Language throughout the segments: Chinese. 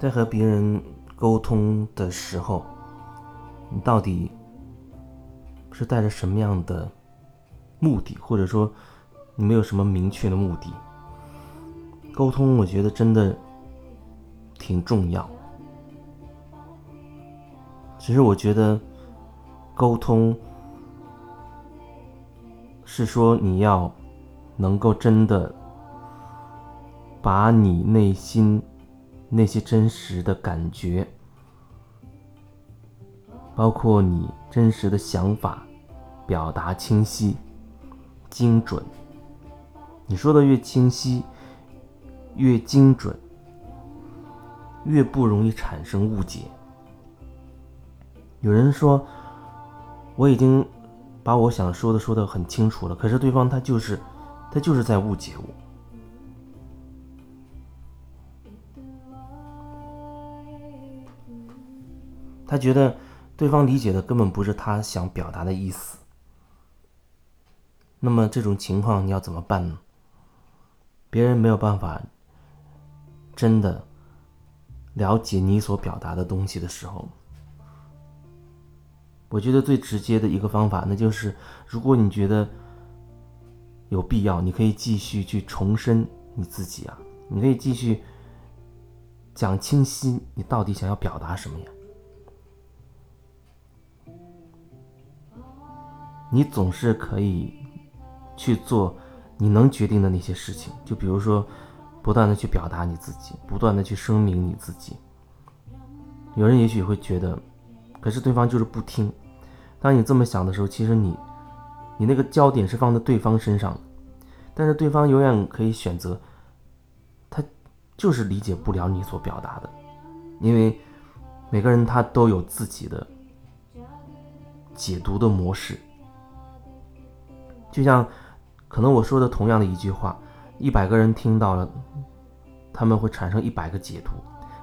在和别人沟通的时候，你到底是带着什么样的目的，或者说你没有什么明确的目的？沟通，我觉得真的挺重要。其实我觉得沟通是说你要能够真的把你内心那些真实的感觉，包括你真实的想法，表达清晰、精准。你说的越清晰、越精准，越不容易产生误解。有人说，我已经把我想说的说的很清楚了，可是对方他就是，他就是在误解我。他觉得对方理解的根本不是他想表达的意思。那么这种情况你要怎么办呢？别人没有办法真的了解你所表达的东西的时候。我觉得最直接的一个方法，那就是如果你觉得有必要，你可以继续去重申你自己啊，你可以继续讲清晰你到底想要表达什么呀。你总是可以去做你能决定的那些事情，就比如说不断的去表达你自己，不断的去声明你自己。有人也许会觉得，可是对方就是不听。当你这么想的时候，其实你，你那个焦点是放在对方身上，但是对方永远可以选择，他就是理解不了你所表达的，因为每个人他都有自己的解读的模式，就像可能我说的同样的一句话，一百个人听到了，他们会产生一百个解读，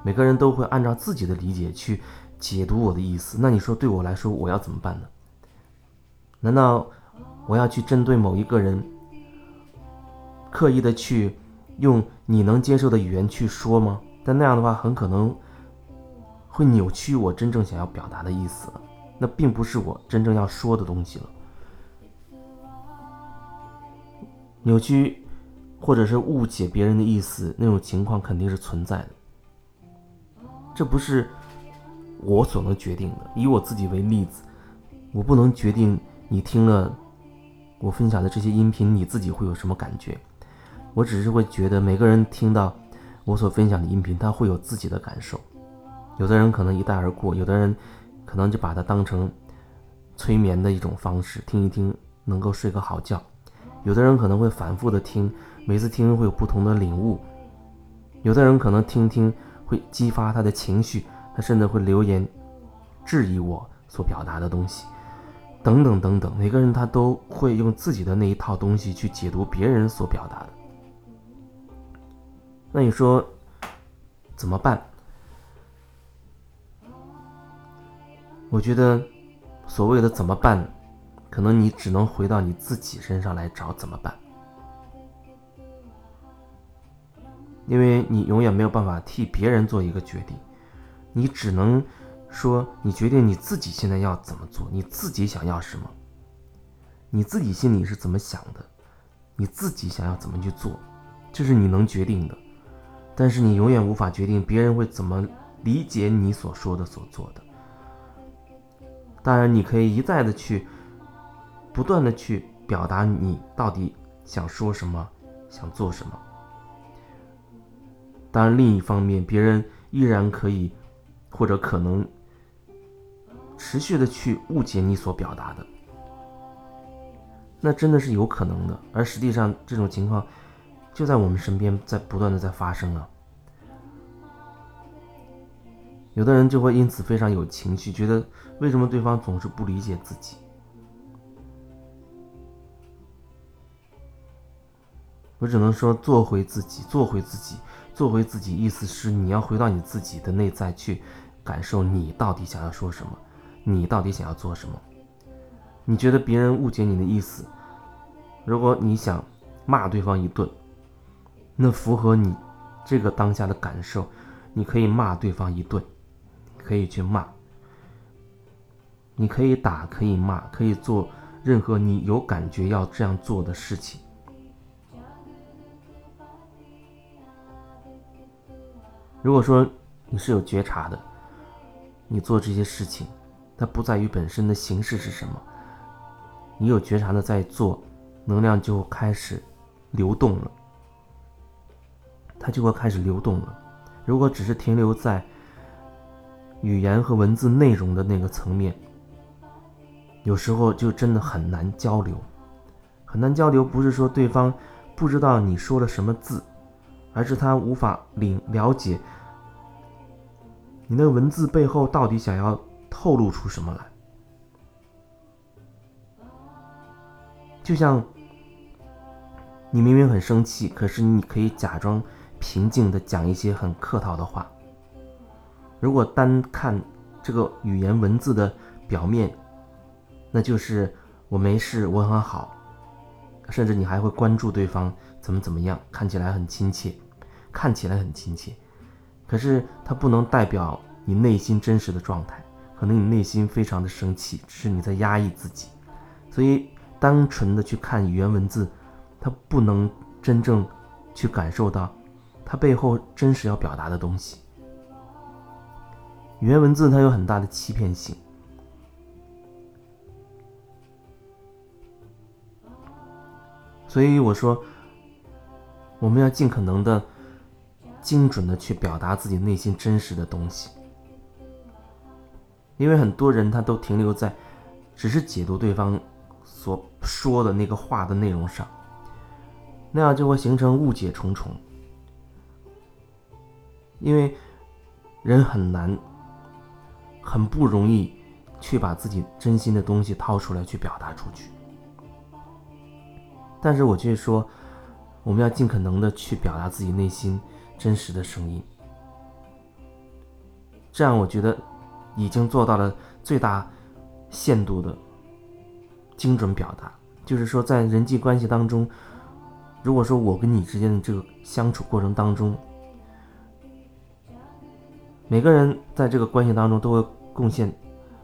每个人都会按照自己的理解去。解读我的意思，那你说对我来说我要怎么办呢？难道我要去针对某一个人，刻意的去用你能接受的语言去说吗？但那样的话，很可能会扭曲我真正想要表达的意思了。那并不是我真正要说的东西了。扭曲或者是误解别人的意思，那种情况肯定是存在的。这不是。我所能决定的，以我自己为例子，我不能决定你听了我分享的这些音频，你自己会有什么感觉。我只是会觉得，每个人听到我所分享的音频，他会有自己的感受。有的人可能一带而过，有的人可能就把它当成催眠的一种方式，听一听能够睡个好觉。有的人可能会反复的听，每次听会有不同的领悟。有的人可能听听会激发他的情绪。他甚至会留言质疑我所表达的东西，等等等等。每个人他都会用自己的那一套东西去解读别人所表达的。那你说怎么办？我觉得所谓的怎么办，可能你只能回到你自己身上来找怎么办，因为你永远没有办法替别人做一个决定。你只能说，你决定你自己现在要怎么做，你自己想要什么，你自己心里是怎么想的，你自己想要怎么去做，这是你能决定的。但是你永远无法决定别人会怎么理解你所说的、所做的。当然，你可以一再的去，不断的去表达你到底想说什么，想做什么。当然，另一方面，别人依然可以。或者可能持续的去误解你所表达的，那真的是有可能的。而实际上，这种情况就在我们身边，在不断的在发生啊。有的人就会因此非常有情绪，觉得为什么对方总是不理解自己？我只能说，做回自己，做回自己，做回自己。意思是你要回到你自己的内在去。感受你到底想要说什么，你到底想要做什么？你觉得别人误解你的意思？如果你想骂对方一顿，那符合你这个当下的感受，你可以骂对方一顿，可以去骂，你可以打，可以骂，可以做任何你有感觉要这样做的事情。如果说你是有觉察的，你做这些事情，它不在于本身的形式是什么，你有觉察的在做，能量就开始流动了，它就会开始流动了。如果只是停留在语言和文字内容的那个层面，有时候就真的很难交流。很难交流，不是说对方不知道你说了什么字，而是他无法领了解你那文字背后到底想要透露出什么来。就像你明明很生气，可是你可以假装。平静的讲一些很客套的话。如果单看这个语言文字的表面，那就是我没事，我很好，甚至你还会关注对方怎么怎么样，看起来很亲切，看起来很亲切。可是它不能代表你内心真实的状态，可能你内心非常的生气，只是你在压抑自己。所以单纯的去看语言文字，它不能真正去感受到。它背后真实要表达的东西，语言文字它有很大的欺骗性，所以我说，我们要尽可能的精准的去表达自己内心真实的东西，因为很多人他都停留在只是解读对方所说的那个话的内容上，那样就会形成误解重重。因为人很难、很不容易去把自己真心的东西掏出来去表达出去，但是我却说，我们要尽可能的去表达自己内心真实的声音，这样我觉得已经做到了最大限度的精准表达。就是说，在人际关系当中，如果说我跟你之间的这个相处过程当中，每个人在这个关系当中都会贡献，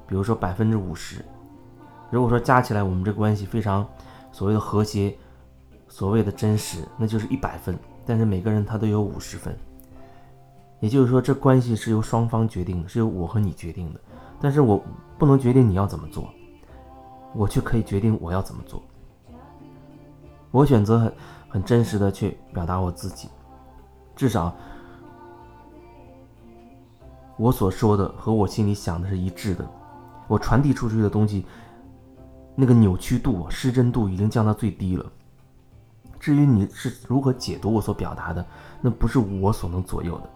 比如说百分之五十。如果说加起来我们这关系非常所谓的和谐，所谓的真实，那就是一百分。但是每个人他都有五十分，也就是说这关系是由双方决定的，是由我和你决定的。但是我不能决定你要怎么做，我却可以决定我要怎么做。我选择很很真实的去表达我自己，至少。我所说的和我心里想的是一致的，我传递出去的东西，那个扭曲度、失真度已经降到最低了。至于你是如何解读我所表达的，那不是我所能左右的。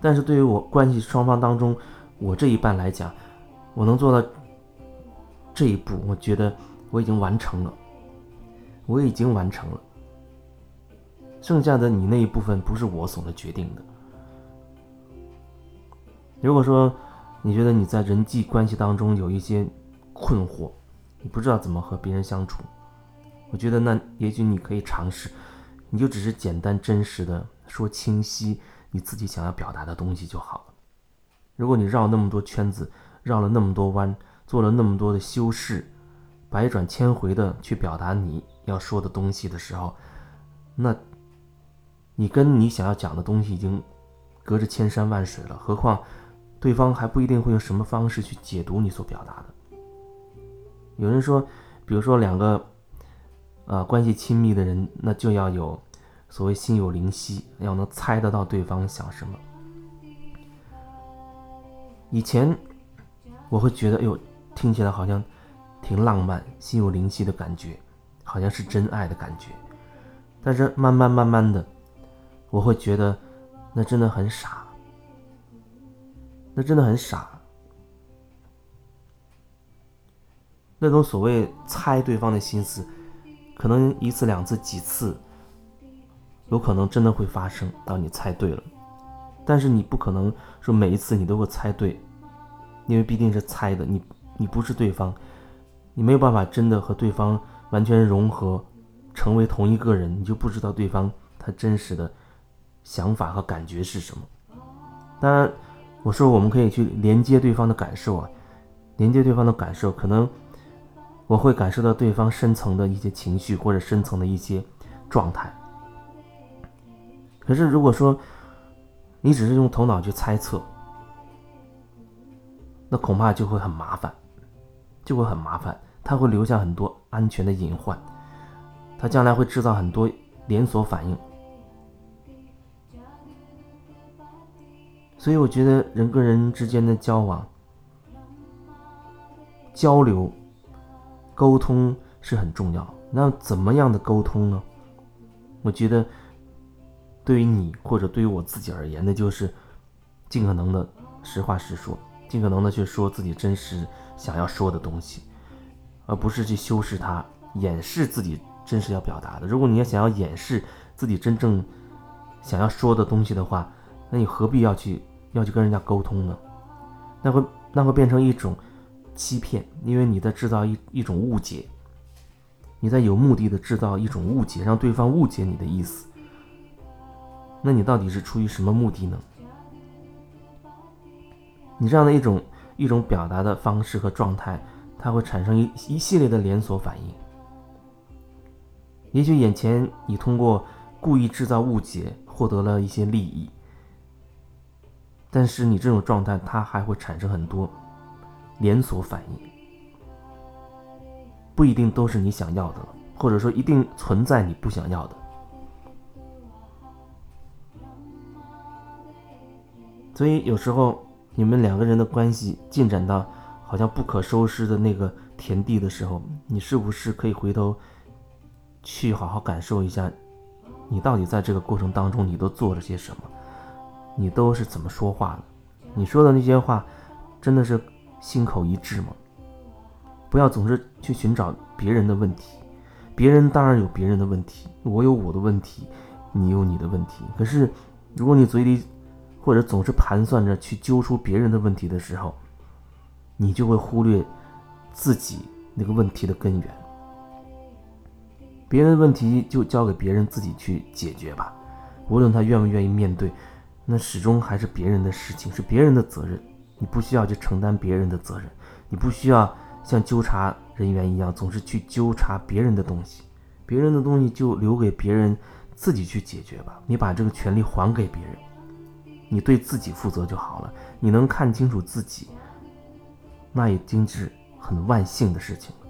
但是对于我关系双方当中，我这一半来讲，我能做到这一步，我觉得我已经完成了，我已经完成了。剩下的你那一部分，不是我所能决定的。如果说你觉得你在人际关系当中有一些困惑，你不知道怎么和别人相处，我觉得那也许你可以尝试，你就只是简单真实的说清晰你自己想要表达的东西就好了。如果你绕那么多圈子，绕了那么多弯，做了那么多的修饰，百转千回的去表达你要说的东西的时候，那，你跟你想要讲的东西已经隔着千山万水了，何况。对方还不一定会用什么方式去解读你所表达的。有人说，比如说两个，呃，关系亲密的人，那就要有所谓心有灵犀，要能猜得到对方想什么。以前我会觉得，哎呦，听起来好像挺浪漫、心有灵犀的感觉，好像是真爱的感觉。但是慢慢慢慢的，我会觉得那真的很傻。那真的很傻，那种所谓猜对方的心思，可能一次两次几次，有可能真的会发生，当你猜对了。但是你不可能说每一次你都会猜对，因为毕竟是猜的，你你不是对方，你没有办法真的和对方完全融合，成为同一个人，你就不知道对方他真实的想法和感觉是什么。当然，我说我们可以去连接对方的感受啊，连接对方的感受，可能我会感受到对方深层的一些情绪或者深层的一些状态。可是如果说你只是用头脑去猜测，那恐怕就会很麻烦，就会很麻烦，它会留下很多安全的隐患，它将来会制造很多连锁反应。所以我觉得人跟人之间的交往、交流、沟通是很重要。那怎么样的沟通呢？我觉得对于你或者对于我自己而言，那就是尽可能的实话实说。尽可能的去说自己真实想要说的东西，而不是去修饰它、掩饰自己真实要表达的。如果你要想要掩饰自己真正想要说的东西的话，那你何必要去要去跟人家沟通呢？那会那会变成一种欺骗，因为你在制造一一种误解，你在有目的的制造一种误解，让对方误解你的意思。那你到底是出于什么目的呢？你这样的一种一种表达的方式和状态，它会产生一一系列的连锁反应。也许眼前你通过故意制造误解获得了一些利益，但是你这种状态它还会产生很多连锁反应，不一定都是你想要的，或者说一定存在你不想要的。所以有时候。你们两个人的关系进展到好像不可收拾的那个田地的时候，你是不是可以回头去好好感受一下，你到底在这个过程当中你都做了些什么？你都是怎么说话的？你说的那些话真的是心口一致吗？不要总是去寻找别人的问题，别人当然有别人的问题，我有我的问题，你有你的问题。可是如果你嘴里……或者总是盘算着去揪出别人的问题的时候，你就会忽略自己那个问题的根源。别人的问题就交给别人自己去解决吧，无论他愿不愿意面对，那始终还是别人的事情，是别人的责任。你不需要去承担别人的责任，你不需要像纠察人员一样总是去纠察别人的东西，别人的东西就留给别人自己去解决吧。你把这个权利还给别人。你对自己负责就好了，你能看清楚自己，那已经是很万幸的事情了。